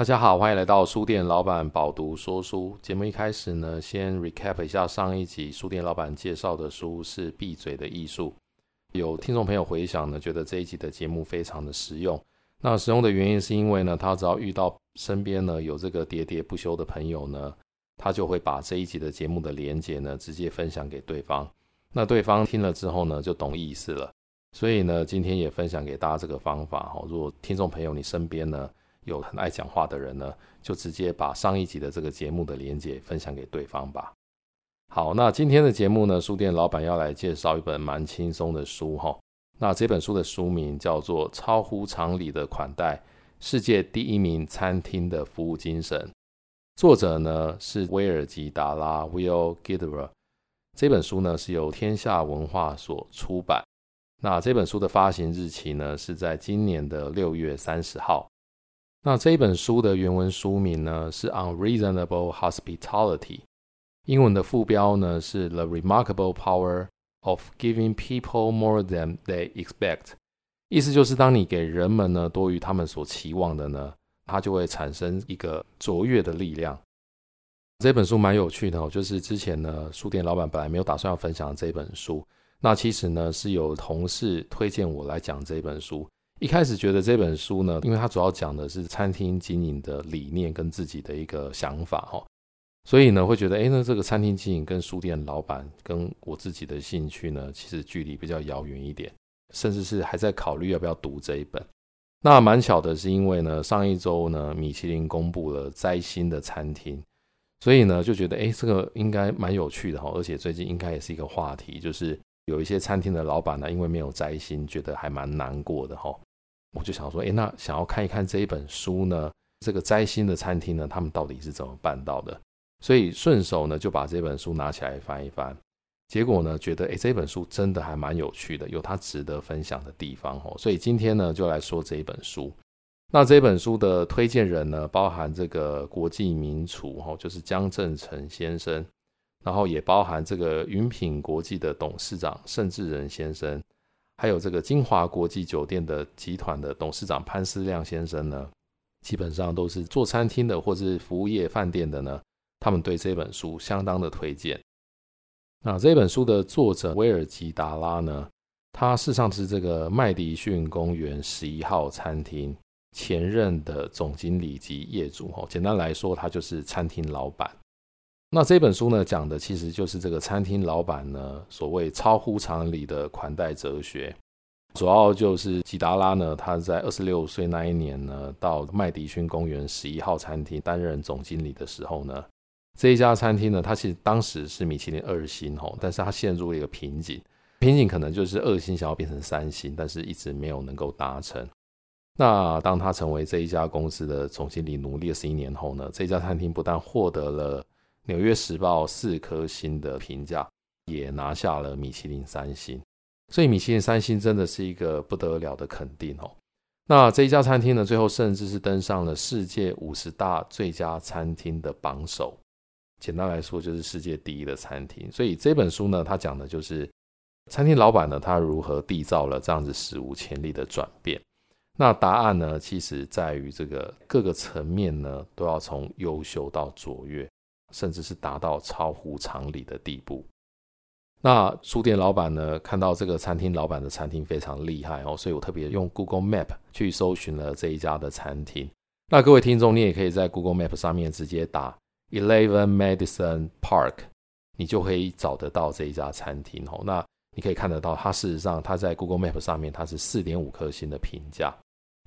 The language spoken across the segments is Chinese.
大家好，欢迎来到书店老板饱读说书。节目一开始呢，先 recap 一下上一集书店老板介绍的书是《闭嘴的艺术》。有听众朋友回想呢，觉得这一集的节目非常的实用。那实用的原因是因为呢，他只要遇到身边呢有这个喋喋不休的朋友呢，他就会把这一集的节目的连结呢直接分享给对方。那对方听了之后呢，就懂意思了。所以呢，今天也分享给大家这个方法哈。如果听众朋友你身边呢有很爱讲话的人呢，就直接把上一集的这个节目的连接分享给对方吧。好，那今天的节目呢，书店老板要来介绍一本蛮轻松的书哈。那这本书的书名叫做《超乎常理的款待：世界第一名餐厅的服务精神》，作者呢是威尔吉达拉 （Will Gidera）。这本书呢是由天下文化所出版。那这本书的发行日期呢是在今年的六月三十号。那这本书的原文书名呢是《Unreasonable Hospitality》。英文的副标呢是 The Remarkable Power of Giving People More Than They Expect，意思就是当你给人们呢多于他们所期望的呢，它就会产生一个卓越的力量。这本书蛮有趣的哦，就是之前呢书店老板本来没有打算要分享这本书，那其实呢是有同事推荐我来讲这本书。一开始觉得这本书呢，因为它主要讲的是餐厅经营的理念跟自己的一个想法哈。所以呢，会觉得，哎，那这个餐厅经营跟书店老板跟我自己的兴趣呢，其实距离比较遥远一点，甚至是还在考虑要不要读这一本。那蛮巧的是，因为呢，上一周呢，米其林公布了摘星的餐厅，所以呢，就觉得，哎，这个应该蛮有趣的哈，而且最近应该也是一个话题，就是有一些餐厅的老板呢，因为没有摘星，觉得还蛮难过的哈。我就想说，哎，那想要看一看这一本书呢，这个摘星的餐厅呢，他们到底是怎么办到的？所以顺手呢就把这本书拿起来翻一翻，结果呢觉得诶，这本书真的还蛮有趣的，有它值得分享的地方哦。所以今天呢就来说这一本书。那这本书的推荐人呢包含这个国际名厨哈，就是江振成先生，然后也包含这个云品国际的董事长盛智仁先生，还有这个金华国际酒店的集团的董事长潘思亮先生呢，基本上都是做餐厅的或是服务业饭店的呢。他们对这本书相当的推荐。那这本书的作者威尔吉达拉呢，他事实上是这个麦迪逊公园十一号餐厅前任的总经理及业主。哦，简单来说，他就是餐厅老板。那这本书呢，讲的其实就是这个餐厅老板呢，所谓超乎常理的款待哲学。主要就是吉达拉呢，他在二十六岁那一年呢，到麦迪逊公园十一号餐厅担任总经理的时候呢。这一家餐厅呢，它其实当时是米其林二星吼，但是它陷入了一个瓶颈，瓶颈可能就是二星想要变成三星，但是一直没有能够达成。那当他成为这一家公司的总经理，努力了十一年后呢，这家餐厅不但获得了纽约时报四颗星的评价，也拿下了米其林三星。所以米其林三星真的是一个不得了的肯定哦。那这一家餐厅呢，最后甚至是登上了世界五十大最佳餐厅的榜首。简单来说，就是世界第一的餐厅。所以这本书呢，它讲的就是餐厅老板呢，他如何缔造了这样子史无前例的转变。那答案呢，其实在于这个各个层面呢，都要从优秀到卓越，甚至是达到超乎常理的地步。那书店老板呢，看到这个餐厅老板的餐厅非常厉害哦，所以我特别用 Google Map 去搜寻了这一家的餐厅。那各位听众，你也可以在 Google Map 上面直接打。Eleven Madison Park，你就可以找得到这一家餐厅哦。那你可以看得到，它事实上它在 Google Map 上面它是四点五颗星的评价。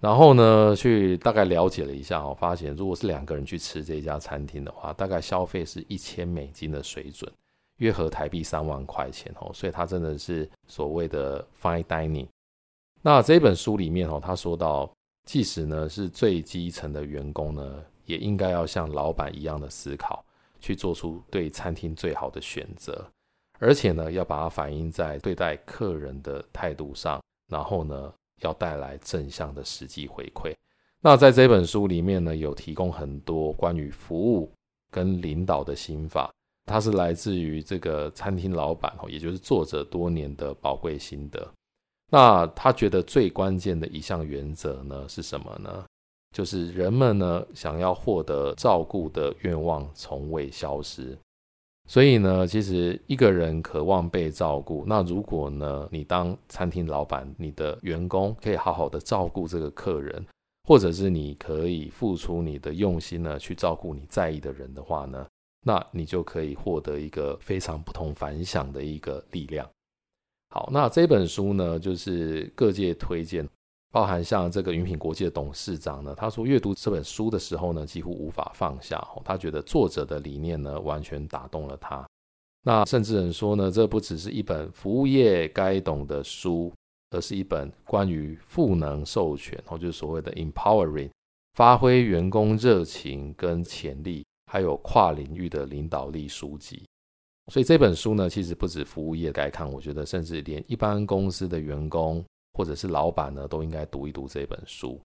然后呢，去大概了解了一下哦，发现如果是两个人去吃这家餐厅的话，大概消费是一千美金的水准，约合台币三万块钱哦。所以它真的是所谓的 Fine Dining。那这本书里面哦，他说到，即使呢是最基层的员工呢。也应该要像老板一样的思考，去做出对餐厅最好的选择，而且呢，要把它反映在对待客人的态度上，然后呢，要带来正向的实际回馈。那在这本书里面呢，有提供很多关于服务跟领导的心法，它是来自于这个餐厅老板，也就是作者多年的宝贵心得。那他觉得最关键的一项原则呢，是什么呢？就是人们呢想要获得照顾的愿望从未消失。所以呢，其实一个人渴望被照顾，那如果呢，你当餐厅老板，你的员工可以好好的照顾这个客人，或者是你可以付出你的用心呢，去照顾你在意的人的话呢，那你就可以获得一个非常不同凡响的一个力量。好，那这本书呢，就是各界推荐。包含像这个云品国际的董事长呢，他说阅读这本书的时候呢，几乎无法放下。他觉得作者的理念呢，完全打动了他。那甚至人说呢，这不只是一本服务业该懂的书，而是一本关于赋能授权，或就是所谓的 empowering，发挥员工热情跟潜力，还有跨领域的领导力书籍。所以这本书呢，其实不止服务业该看，我觉得甚至连一般公司的员工。或者是老板呢，都应该读一读这本书。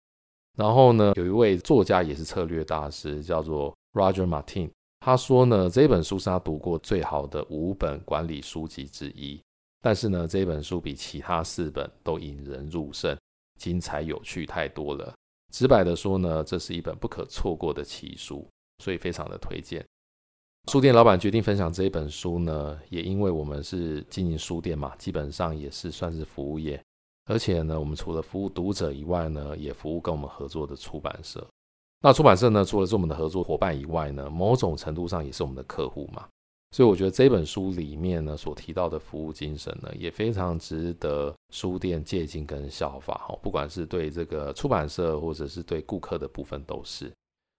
然后呢，有一位作家也是策略大师，叫做 Roger Martin。他说呢，这本书是他读过最好的五本管理书籍之一。但是呢，这本书比其他四本都引人入胜，精彩有趣太多了。直白的说呢，这是一本不可错过的奇书，所以非常的推荐。书店老板决定分享这一本书呢，也因为我们是经营书店嘛，基本上也是算是服务业。而且呢，我们除了服务读者以外呢，也服务跟我们合作的出版社。那出版社呢，除了是我们的合作伙伴以外呢，某种程度上也是我们的客户嘛。所以我觉得这本书里面呢，所提到的服务精神呢，也非常值得书店借鉴跟效法。哈，不管是对这个出版社，或者是对顾客的部分，都是。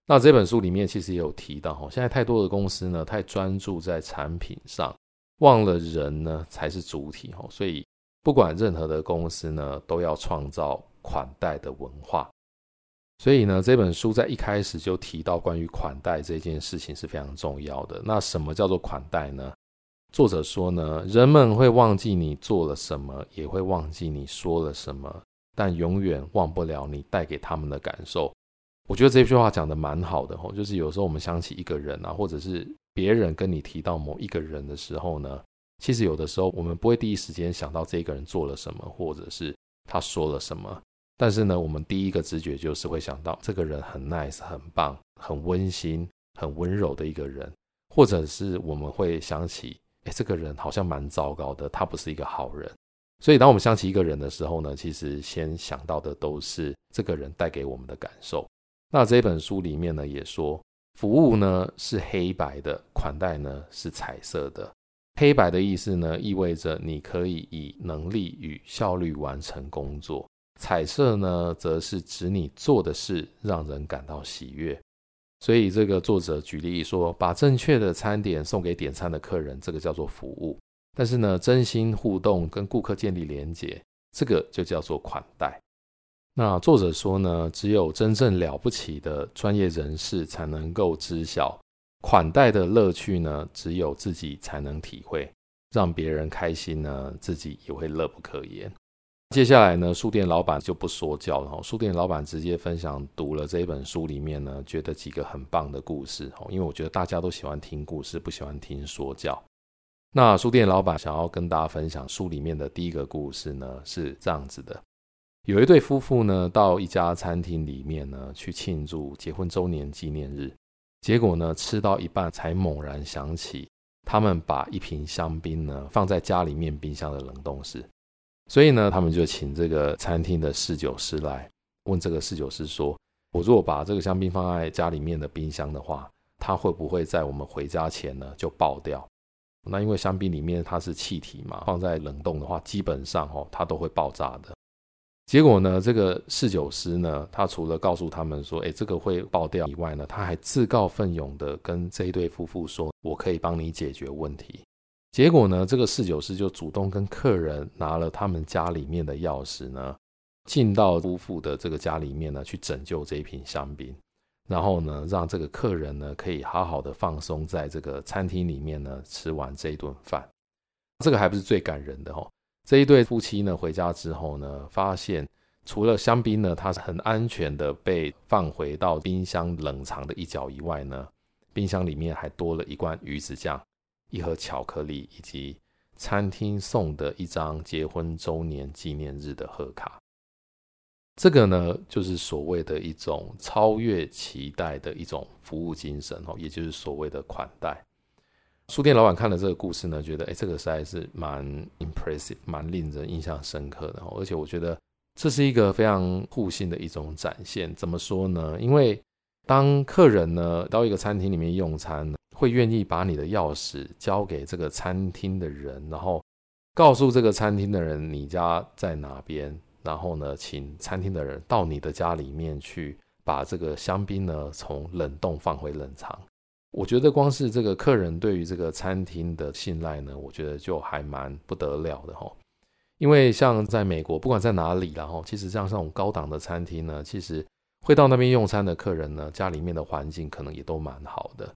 那这本书里面其实也有提到，哈，现在太多的公司呢，太专注在产品上，忘了人呢才是主体。哈，所以。不管任何的公司呢，都要创造款待的文化。所以呢，这本书在一开始就提到关于款待这件事情是非常重要的。那什么叫做款待呢？作者说呢，人们会忘记你做了什么，也会忘记你说了什么，但永远忘不了你带给他们的感受。我觉得这句话讲得蛮好的哦，就是有时候我们想起一个人啊，或者是别人跟你提到某一个人的时候呢。其实有的时候，我们不会第一时间想到这个人做了什么，或者是他说了什么。但是呢，我们第一个直觉就是会想到这个人很 nice、很棒、很温馨、很温柔的一个人，或者是我们会想起，哎，这个人好像蛮糟糕的，他不是一个好人。所以，当我们想起一个人的时候呢，其实先想到的都是这个人带给我们的感受。那这本书里面呢，也说，服务呢是黑白的，款待呢是彩色的。黑白的意思呢，意味着你可以以能力与效率完成工作；彩色呢，则是指你做的事让人感到喜悦。所以，这个作者举例说，把正确的餐点送给点餐的客人，这个叫做服务；但是呢，真心互动跟顾客建立连结，这个就叫做款待。那作者说呢，只有真正了不起的专业人士才能够知晓。款待的乐趣呢，只有自己才能体会。让别人开心呢，自己也会乐不可言。接下来呢，书店老板就不说教了。书店老板直接分享读了这一本书里面呢，觉得几个很棒的故事。因为我觉得大家都喜欢听故事，不喜欢听说教。那书店老板想要跟大家分享书里面的第一个故事呢，是这样子的：有一对夫妇呢，到一家餐厅里面呢，去庆祝结婚周年纪念日。结果呢，吃到一半才猛然想起，他们把一瓶香槟呢放在家里面冰箱的冷冻室，所以呢，他们就请这个餐厅的侍酒师来问这个侍酒师说：“我如果把这个香槟放在家里面的冰箱的话，它会不会在我们回家前呢就爆掉？那因为香槟里面它是气体嘛，放在冷冻的话，基本上哦它都会爆炸的。”结果呢，这个侍酒师呢，他除了告诉他们说，哎，这个会爆掉以外呢，他还自告奋勇的跟这一对夫妇说，我可以帮你解决问题。结果呢，这个侍酒师就主动跟客人拿了他们家里面的钥匙呢，进到夫妇的这个家里面呢，去拯救这一瓶香槟，然后呢，让这个客人呢可以好好的放松在这个餐厅里面呢，吃完这一顿饭。这个还不是最感人的哦。这一对夫妻呢，回家之后呢，发现除了香槟呢，它是很安全的被放回到冰箱冷藏的一角以外呢，冰箱里面还多了一罐鱼子酱、一盒巧克力以及餐厅送的一张结婚周年纪念日的贺卡。这个呢，就是所谓的一种超越期待的一种服务精神哦，也就是所谓的款待。书店老板看了这个故事呢，觉得哎，这个实在是蛮 impressive，蛮令人印象深刻的。而且我觉得这是一个非常互信的一种展现。怎么说呢？因为当客人呢到一个餐厅里面用餐，会愿意把你的钥匙交给这个餐厅的人，然后告诉这个餐厅的人你家在哪边。然后呢，请餐厅的人到你的家里面去，把这个香槟呢从冷冻放回冷藏。我觉得光是这个客人对于这个餐厅的信赖呢，我觉得就还蛮不得了的哈。因为像在美国，不管在哪里，然后其实像这种高档的餐厅呢，其实会到那边用餐的客人呢，家里面的环境可能也都蛮好的。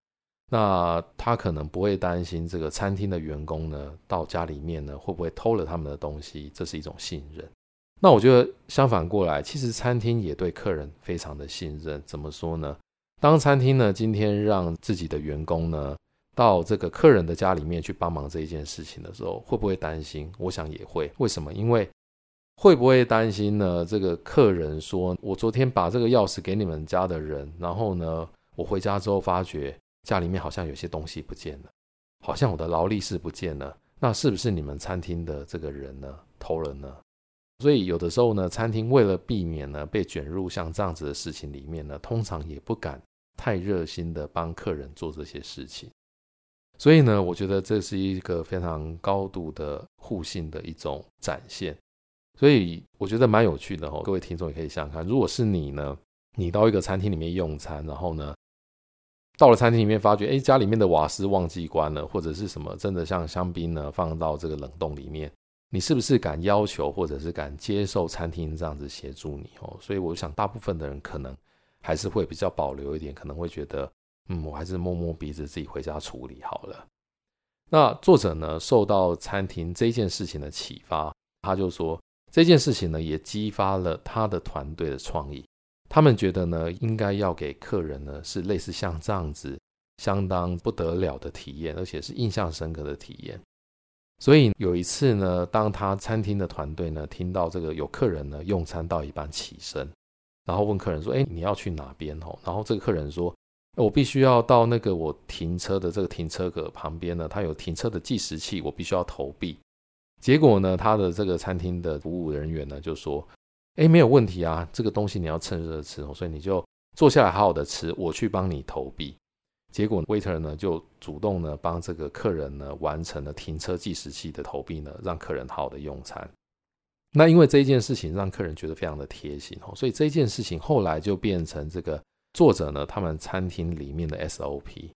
那他可能不会担心这个餐厅的员工呢，到家里面呢会不会偷了他们的东西，这是一种信任。那我觉得相反过来，其实餐厅也对客人非常的信任。怎么说呢？当餐厅呢今天让自己的员工呢到这个客人的家里面去帮忙这一件事情的时候，会不会担心？我想也会。为什么？因为会不会担心呢？这个客人说：“我昨天把这个钥匙给你们家的人，然后呢，我回家之后发觉家里面好像有些东西不见了，好像我的劳力士不见了。那是不是你们餐厅的这个人呢偷了呢？”所以有的时候呢，餐厅为了避免呢被卷入像这样子的事情里面呢，通常也不敢太热心的帮客人做这些事情。所以呢，我觉得这是一个非常高度的互信的一种展现。所以我觉得蛮有趣的哦，各位听众也可以想想看，如果是你呢，你到一个餐厅里面用餐，然后呢，到了餐厅里面发觉，哎，家里面的瓦斯忘记关了，或者是什么，真的像香槟呢放到这个冷冻里面。你是不是敢要求，或者是敢接受餐厅这样子协助你哦？所以我想，大部分的人可能还是会比较保留一点，可能会觉得，嗯，我还是摸摸鼻子，自己回家处理好了。那作者呢，受到餐厅这件事情的启发，他就说这件事情呢，也激发了他的团队的创意。他们觉得呢，应该要给客人呢，是类似像这样子相当不得了的体验，而且是印象深刻的体验。所以有一次呢，当他餐厅的团队呢听到这个有客人呢用餐到一半起身，然后问客人说：“哎，你要去哪边？”哦，然后这个客人说：“我必须要到那个我停车的这个停车格旁边呢，它有停车的计时器，我必须要投币。”结果呢，他的这个餐厅的服务人员呢就说：“哎，没有问题啊，这个东西你要趁热吃哦，所以你就坐下来好好的吃，我去帮你投币。”结果，waiter 呢就主动呢帮这个客人呢完成了停车计时器的投币呢，让客人好好的用餐。那因为这一件事情让客人觉得非常的贴心哦，所以这一件事情后来就变成这个作者呢他们餐厅里面的 SOP。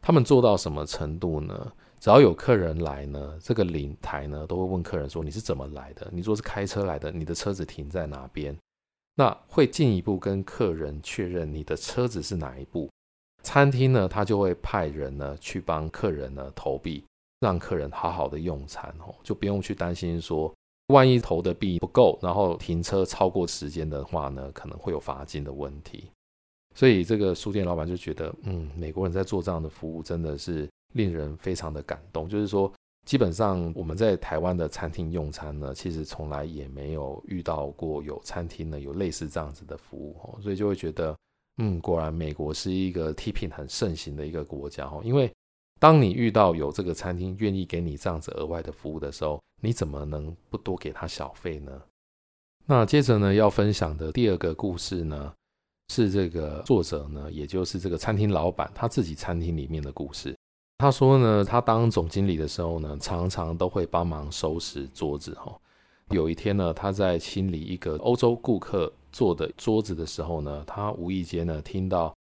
他们做到什么程度呢？只要有客人来呢，这个领台呢都会问客人说，你是怎么来的？你说是开车来的？你的车子停在哪边？那会进一步跟客人确认你的车子是哪一部。餐厅呢，他就会派人呢去帮客人呢投币，让客人好好的用餐哦，就不用去担心说，万一投的币不够，然后停车超过时间的话呢，可能会有罚金的问题。所以这个书店老板就觉得，嗯，美国人在做这样的服务真的是令人非常的感动。就是说，基本上我们在台湾的餐厅用餐呢，其实从来也没有遇到过有餐厅呢有类似这样子的服务哦，所以就会觉得。嗯，果然美国是一个 tipping 很盛行的一个国家哦。因为当你遇到有这个餐厅愿意给你这样子额外的服务的时候，你怎么能不多给他小费呢？那接着呢，要分享的第二个故事呢，是这个作者呢，也就是这个餐厅老板他自己餐厅里面的故事。他说呢，他当总经理的时候呢，常常都会帮忙收拾桌子哦。有一天呢，他在清理一个欧洲顾客坐的桌子的时候呢，他无意间呢听到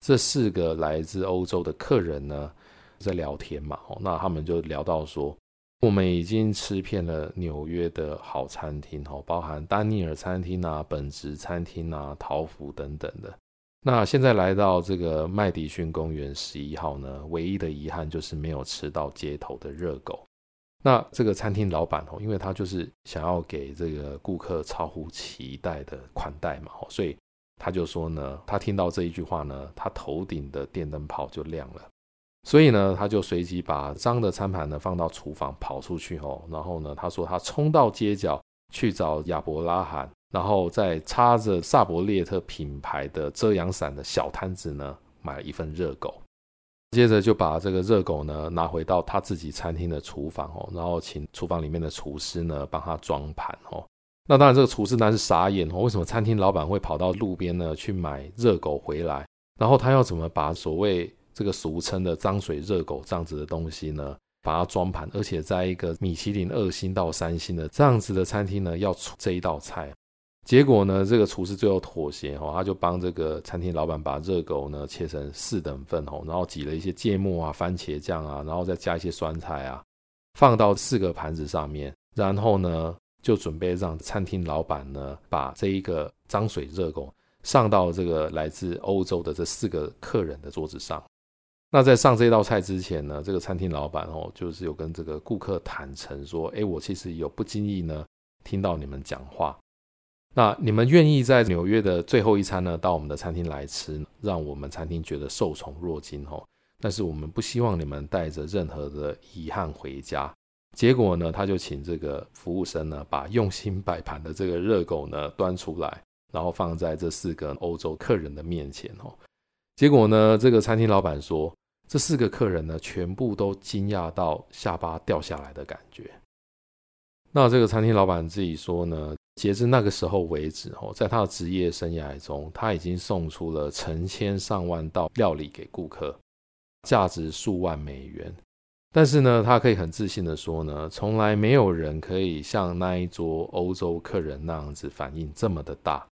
这四个来自欧洲的客人呢在聊天嘛，哦，那他们就聊到说，我们已经吃遍了纽约的好餐厅，哦，包含丹尼尔餐厅啊、本职餐厅啊、桃福等等的。那现在来到这个麦迪逊公园十一号呢，唯一的遗憾就是没有吃到街头的热狗。那这个餐厅老板哦，因为他就是想要给这个顾客超乎期待的款待嘛，所以他就说呢，他听到这一句话呢，他头顶的电灯泡就亮了，所以呢，他就随即把脏的餐盘呢放到厨房跑出去哦，然后呢，他说他冲到街角去找亚伯拉罕，然后在插着萨博列特品牌的遮阳伞的小摊子呢，买了一份热狗，接着就把这个热狗呢拿回到他自己餐厅的厨房哦，然后请厨房里面的厨师呢帮他装盘哦。那当然，这个厨师当然是傻眼哦，为什么餐厅老板会跑到路边呢去买热狗回来？然后他要怎么把所谓这个俗称的脏水热狗这样子的东西呢，把它装盘，而且在一个米其林二星到三星的这样子的餐厅呢，要出这一道菜？结果呢，这个厨师最后妥协哦，他就帮这个餐厅老板把热狗呢切成四等份哦，然后挤了一些芥末啊、番茄酱啊，然后再加一些酸菜啊，放到四个盘子上面，然后呢就准备让餐厅老板呢把这一个脏水热狗上到这个来自欧洲的这四个客人的桌子上。那在上这道菜之前呢，这个餐厅老板哦，就是有跟这个顾客坦诚说，哎，我其实有不经意呢听到你们讲话。那你们愿意在纽约的最后一餐呢，到我们的餐厅来吃，让我们餐厅觉得受宠若惊哦。但是我们不希望你们带着任何的遗憾回家。结果呢，他就请这个服务生呢，把用心摆盘的这个热狗呢端出来，然后放在这四个欧洲客人的面前哦。结果呢，这个餐厅老板说，这四个客人呢，全部都惊讶到下巴掉下来的感觉。那这个餐厅老板自己说呢，截至那个时候为止，哦，在他的职业生涯中，他已经送出了成千上万道料理给顾客，价值数万美元。但是呢，他可以很自信的说呢，从来没有人可以像那一桌欧洲客人那样子反应这么的大。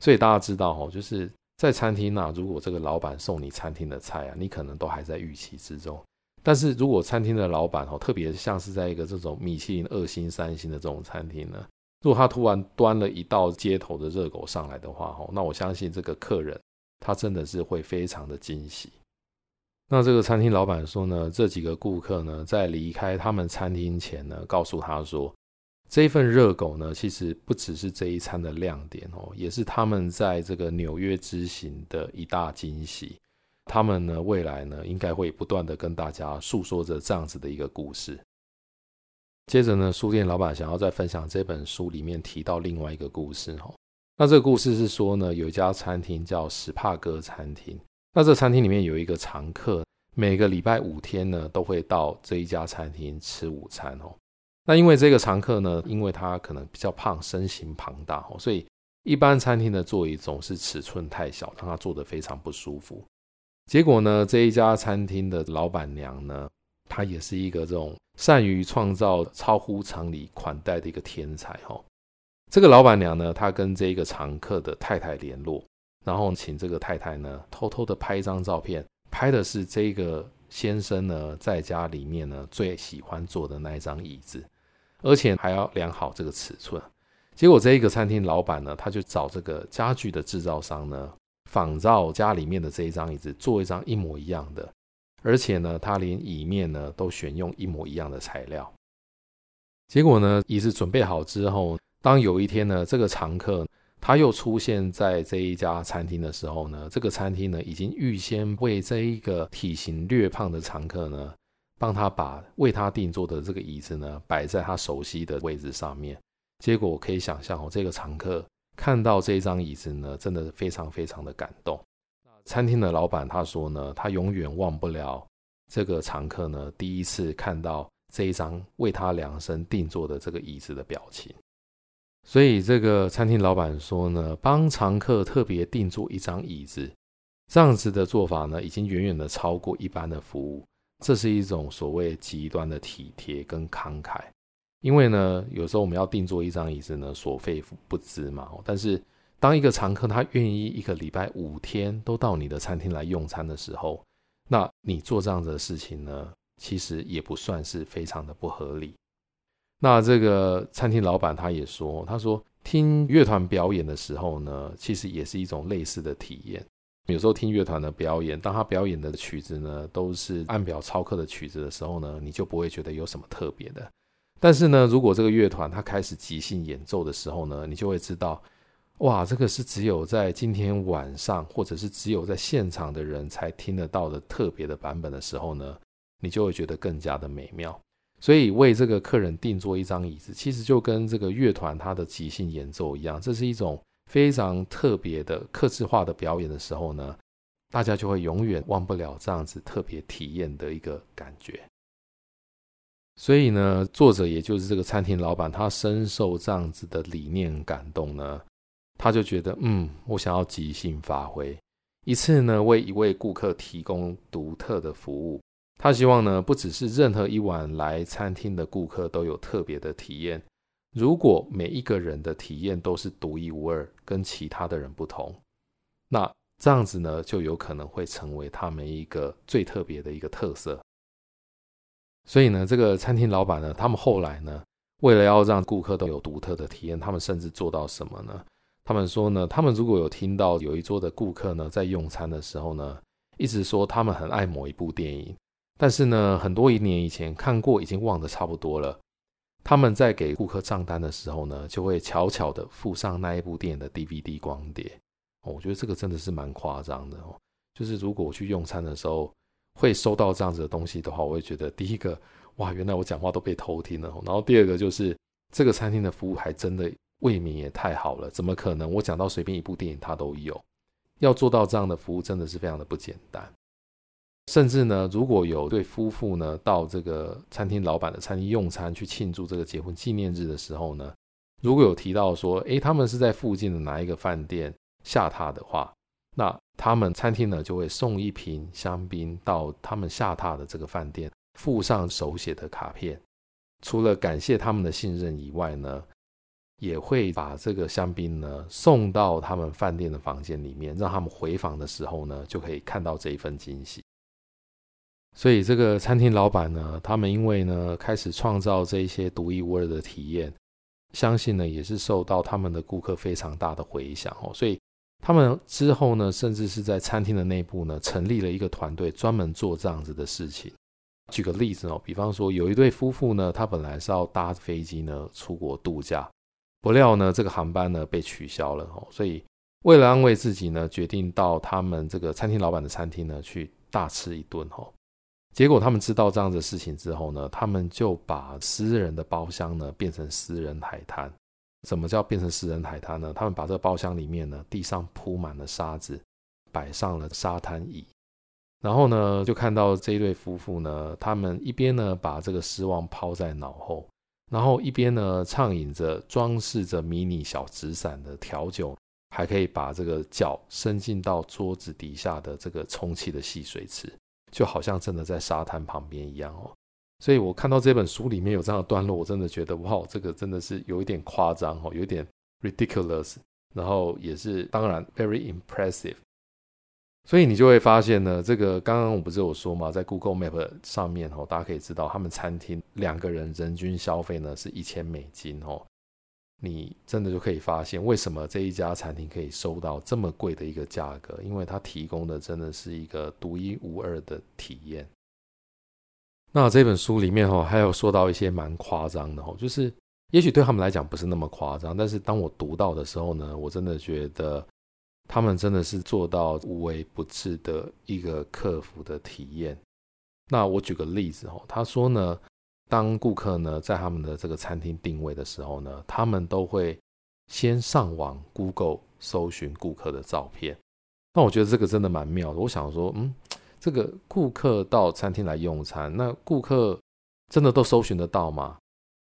所以大家知道，哦，就是在餐厅那，如果这个老板送你餐厅的菜啊，你可能都还在预期之中。但是如果餐厅的老板哦，特别像是在一个这种米其林二星、三星的这种餐厅呢，如果他突然端了一道街头的热狗上来的话，哦，那我相信这个客人他真的是会非常的惊喜。那这个餐厅老板说呢，这几个顾客呢，在离开他们餐厅前呢，告诉他说，这一份热狗呢，其实不只是这一餐的亮点哦，也是他们在这个纽约之行的一大惊喜。他们呢，未来呢，应该会不断的跟大家诉说着这样子的一个故事。接着呢，书店老板想要再分享这本书里面提到另外一个故事哦。那这个故事是说呢，有一家餐厅叫史帕哥餐厅。那这餐厅里面有一个常客，每个礼拜五天呢，都会到这一家餐厅吃午餐哦。那因为这个常客呢，因为他可能比较胖，身形庞大哦，所以一般餐厅的座椅总是尺寸太小，让他坐得非常不舒服。结果呢，这一家餐厅的老板娘呢，她也是一个这种善于创造超乎常理款待的一个天才哈。这个老板娘呢，她跟这个常客的太太联络，然后请这个太太呢，偷偷的拍一张照片，拍的是这个先生呢，在家里面呢，最喜欢坐的那一张椅子，而且还要量好这个尺寸。结果这一个餐厅老板呢，他就找这个家具的制造商呢。仿照家里面的这一张椅子做一张一模一样的，而且呢，他连椅面呢都选用一模一样的材料。结果呢，椅子准备好之后，当有一天呢，这个常客他又出现在这一家餐厅的时候呢，这个餐厅呢已经预先为这一个体型略胖的常客呢，帮他把为他定做的这个椅子呢摆在他熟悉的位置上面。结果我可以想象哦，这个常客。看到这张椅子呢，真的非常非常的感动。餐厅的老板他说呢，他永远忘不了这个常客呢第一次看到这一张为他量身定做的这个椅子的表情。所以这个餐厅老板说呢，帮常客特别定做一张椅子，这样子的做法呢，已经远远的超过一般的服务。这是一种所谓极端的体贴跟慷慨。因为呢，有时候我们要订做一张椅子呢，所费不貲嘛。但是，当一个常客他愿意一个礼拜五天都到你的餐厅来用餐的时候，那你做这样的事情呢，其实也不算是非常的不合理。那这个餐厅老板他也说，他说听乐团表演的时候呢，其实也是一种类似的体验。有时候听乐团的表演，当他表演的曲子呢，都是按表操课的曲子的时候呢，你就不会觉得有什么特别的。但是呢，如果这个乐团他开始即兴演奏的时候呢，你就会知道，哇，这个是只有在今天晚上，或者是只有在现场的人才听得到的特别的版本的时候呢，你就会觉得更加的美妙。所以为这个客人定做一张椅子，其实就跟这个乐团他的即兴演奏一样，这是一种非常特别的克制化的表演的时候呢，大家就会永远忘不了这样子特别体验的一个感觉。所以呢，作者也就是这个餐厅老板，他深受这样子的理念感动呢，他就觉得，嗯，我想要即兴发挥，一次呢为一位顾客提供独特的服务。他希望呢，不只是任何一晚来餐厅的顾客都有特别的体验。如果每一个人的体验都是独一无二，跟其他的人不同，那这样子呢，就有可能会成为他们一个最特别的一个特色。所以呢，这个餐厅老板呢，他们后来呢，为了要让顾客都有独特的体验，他们甚至做到什么呢？他们说呢，他们如果有听到有一桌的顾客呢，在用餐的时候呢，一直说他们很爱某一部电影。但是呢，很多一年以前看过，已经忘得差不多了。他们在给顾客账单的时候呢，就会悄悄地附上那一部电影的 DVD 光碟。哦，我觉得这个真的是蛮夸张的哦。就是如果我去用餐的时候会收到这样子的东西的话，我会觉得第一个，哇，原来我讲话都被偷听了。然后第二个就是这个餐厅的服务还真的未免也太好了，怎么可能？我讲到随便一部电影它都有，要做到这样的服务真的是非常的不简单。甚至呢，如果有对夫妇呢到这个餐厅老板的餐厅用餐去庆祝这个结婚纪念日的时候呢，如果有提到说，诶，他们是在附近的哪一个饭店下榻的话，那他们餐厅呢就会送一瓶香槟到他们下榻的这个饭店，附上手写的卡片。除了感谢他们的信任以外呢，也会把这个香槟呢送到他们饭店的房间里面，让他们回房的时候呢就可以看到这一份惊喜。所以这个餐厅老板呢，他们因为呢开始创造这一些独一无二的体验，相信呢也是受到他们的顾客非常大的回响哦。所以他们之后呢，甚至是在餐厅的内部呢，成立了一个团队，专门做这样子的事情。举个例子哦，比方说有一对夫妇呢，他本来是要搭飞机呢出国度假，不料呢这个航班呢被取消了哦。所以为了安慰自己呢，决定到他们这个餐厅老板的餐厅呢去大吃一顿哦。结果他们知道这样的事情之后呢，他们就把私人的包厢呢变成私人海滩。什么叫变成私人海滩呢？他们把这个包厢里面呢，地上铺满了沙子，摆上了沙滩椅，然后呢，就看到这一对夫妇呢，他们一边呢把这个失望抛在脑后，然后一边呢畅饮着装饰着迷你小纸伞的调酒，还可以把这个脚伸进到桌子底下的这个充气的戏水池。就好像真的在沙滩旁边一样哦，所以我看到这本书里面有这样的段落，我真的觉得哇，这个真的是有一点夸张哦，有一点 ridiculous，然后也是当然 very impressive。所以你就会发现呢，这个刚刚我不是有说嘛，在 Google Map 上面哦，大家可以知道他们餐厅两个人人均消费呢是一千美金哦。你真的就可以发现，为什么这一家餐厅可以收到这么贵的一个价格？因为它提供的真的是一个独一无二的体验。那这本书里面哈，还有说到一些蛮夸张的哈，就是也许对他们来讲不是那么夸张，但是当我读到的时候呢，我真的觉得他们真的是做到无微不至的一个客服的体验。那我举个例子哈，他说呢。当顾客呢在他们的这个餐厅定位的时候呢，他们都会先上网 Google 搜寻顾客的照片。那我觉得这个真的蛮妙的。我想说，嗯，这个顾客到餐厅来用餐，那顾客真的都搜寻得到吗？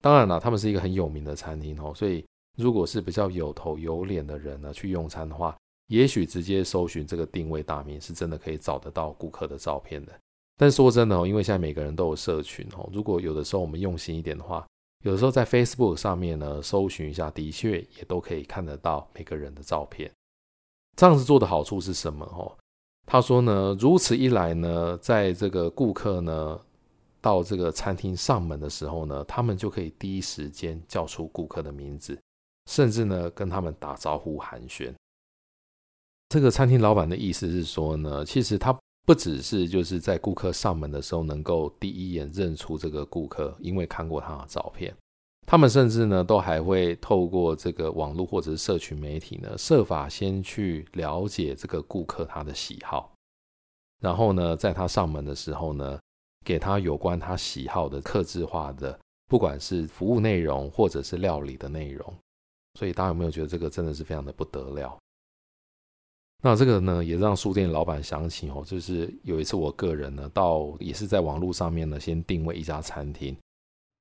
当然了，他们是一个很有名的餐厅哦，所以如果是比较有头有脸的人呢去用餐的话，也许直接搜寻这个定位大名是真的可以找得到顾客的照片的。但说真的哦，因为现在每个人都有社群哦，如果有的时候我们用心一点的话，有的时候在 Facebook 上面呢搜寻一下，的确也都可以看得到每个人的照片。这样子做的好处是什么哦？他说呢，如此一来呢，在这个顾客呢到这个餐厅上门的时候呢，他们就可以第一时间叫出顾客的名字，甚至呢跟他们打招呼寒暄。这个餐厅老板的意思是说呢，其实他。不只是就是在顾客上门的时候能够第一眼认出这个顾客，因为看过他的照片，他们甚至呢都还会透过这个网络或者是社群媒体呢，设法先去了解这个顾客他的喜好，然后呢，在他上门的时候呢，给他有关他喜好的客制化的，不管是服务内容或者是料理的内容。所以大家有没有觉得这个真的是非常的不得了？那这个呢，也让书店老板想起哦，就是有一次我个人呢，到也是在网络上面呢，先定位一家餐厅。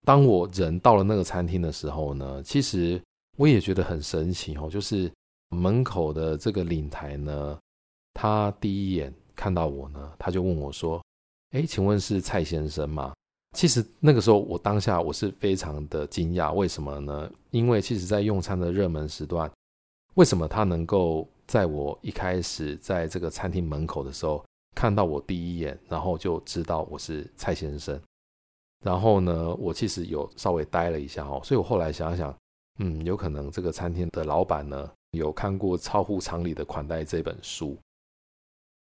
当我人到了那个餐厅的时候呢，其实我也觉得很神奇哦，就是门口的这个领台呢，他第一眼看到我呢，他就问我说：“哎，请问是蔡先生吗？”其实那个时候我当下我是非常的惊讶，为什么呢？因为其实在用餐的热门时段，为什么他能够在我一开始在这个餐厅门口的时候看到我第一眼，然后就知道我是蔡先生？然后呢，我其实有稍微呆了一下哦，所以我后来想想，嗯，有可能这个餐厅的老板呢有看过《超乎常理的款待》这本书。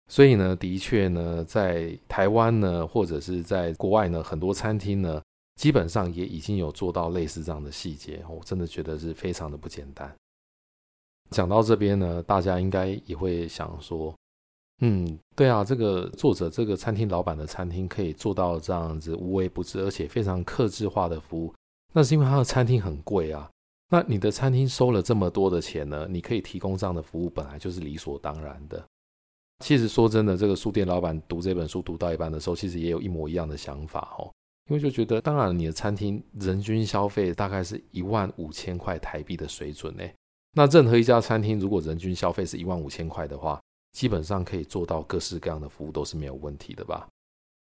所以呢，的确呢，在台湾呢，或者是在国外呢，很多餐厅呢，基本上也已经有做到类似这样的细节。我真的觉得是非常的不简单。讲到这边呢，大家应该也会想说，嗯，对啊，这个作者这个餐厅老板的餐厅可以做到这样子无微不至，而且非常克制化的服务，那是因为他的餐厅很贵啊。那你的餐厅收了这么多的钱呢，你可以提供这样的服务，本来就是理所当然的。其实说真的，这个书店老板读这本书读到一半的时候，其实也有一模一样的想法哦。因为就觉得，当然你的餐厅人均消费大概是一万五千块台币的水准呢。那任何一家餐厅如果人均消费是一万五千块的话，基本上可以做到各式各样的服务都是没有问题的吧。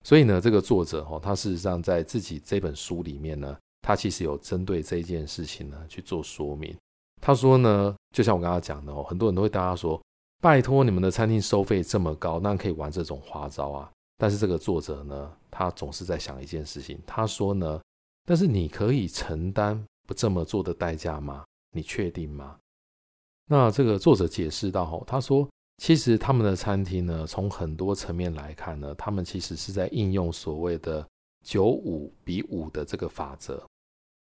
所以呢，这个作者哦，他事实上在自己这本书里面呢，他其实有针对这件事情呢去做说明。他说呢，就像我刚刚讲的哦，很多人都会大家说。拜托你们的餐厅收费这么高，那可以玩这种花招啊？但是这个作者呢，他总是在想一件事情。他说呢，但是你可以承担不这么做的代价吗？你确定吗？那这个作者解释到后，他说，其实他们的餐厅呢，从很多层面来看呢，他们其实是在应用所谓的九五比五的这个法则。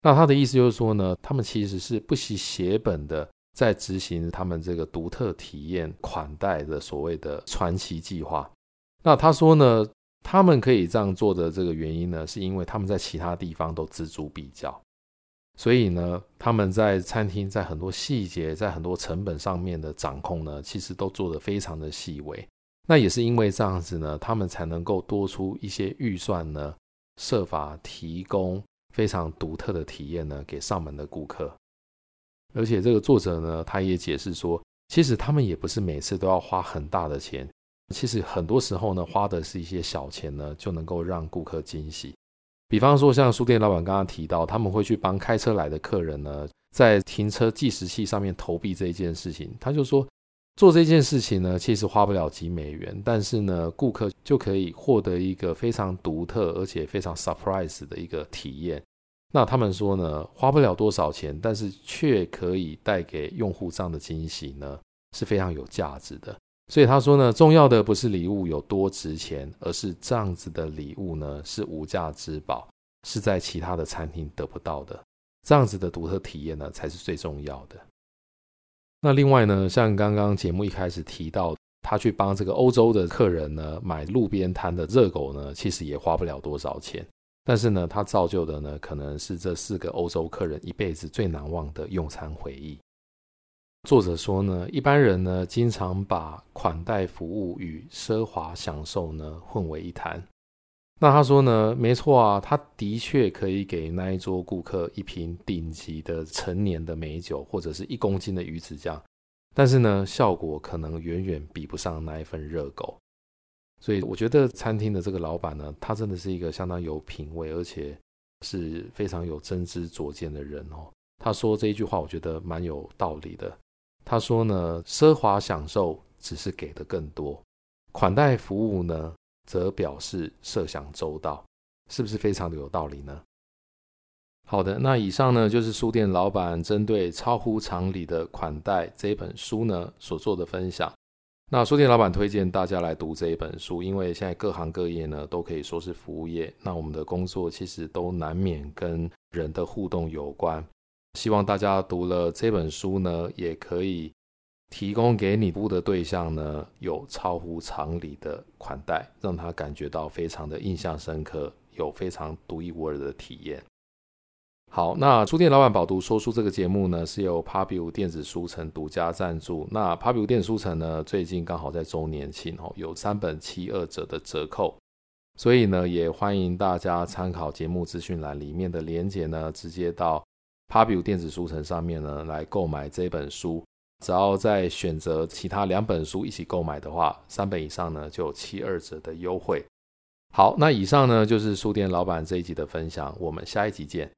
那他的意思就是说呢，他们其实是不惜血本的。在执行他们这个独特体验款待的所谓的传奇计划。那他说呢，他们可以这样做的这个原因呢，是因为他们在其他地方都錙铢必较，所以呢，他们在餐厅在很多细节、在很多成本上面的掌控呢，其实都做得非常的细微。那也是因为这样子呢，他们才能够多出一些预算呢，设法提供非常独特的体验呢，给上门的顾客。而且这个作者呢，他也解释说，其实他们也不是每次都要花很大的钱，其实很多时候呢，花的是一些小钱呢，就能够让顾客惊喜。比方说，像书店老板刚刚提到，他们会去帮开车来的客人呢，在停车计时器上面投币这一件事情，他就说，做这件事情呢，其实花不了几美元，但是呢，顾客就可以获得一个非常独特而且非常 surprise 的一个体验。那他们说呢，花不了多少钱，但是却可以带给用户这样的惊喜呢，是非常有价值的。所以他说呢，重要的不是礼物有多值钱，而是这样子的礼物呢，是无价之宝，是在其他的餐厅得不到的。这样子的独特体验呢，才是最重要的。那另外呢，像刚刚节目一开始提到，他去帮这个欧洲的客人呢买路边摊的热狗呢，其实也花不了多少钱。但是呢，它造就的呢，可能是这四个欧洲客人一辈子最难忘的用餐回忆。作者说呢，一般人呢，经常把款待服务与奢华享受呢混为一谈。那他说呢，没错啊，他的确可以给那一桌顾客一瓶顶级的陈年的美酒，或者是一公斤的鱼子酱，但是呢，效果可能远远比不上那一份热狗。所以我觉得餐厅的这个老板呢，他真的是一个相当有品味，而且是非常有真知灼见的人哦。他说这一句话，我觉得蛮有道理的。他说呢，奢华享受只是给的更多，款待服务呢，则表示设想周到，是不是非常的有道理呢？好的，那以上呢就是书店老板针对超乎常理的款待这本书呢所做的分享。那书店老板推荐大家来读这一本书，因为现在各行各业呢都可以说是服务业，那我们的工作其实都难免跟人的互动有关。希望大家读了这本书呢，也可以提供给你服务的对象呢，有超乎常理的款待，让他感觉到非常的印象深刻，有非常独一无二的体验。好，那书店老板饱读说书这个节目呢，是由 Pubu 电子书城独家赞助。那 Pubu 电子书城呢，最近刚好在周年庆哦，有三本七二折的折扣，所以呢，也欢迎大家参考节目资讯栏里面的连结呢，直接到 Pubu 电子书城上面呢来购买这本书。只要再选择其他两本书一起购买的话，三本以上呢就有七二折的优惠。好，那以上呢就是书店老板这一集的分享，我们下一集见。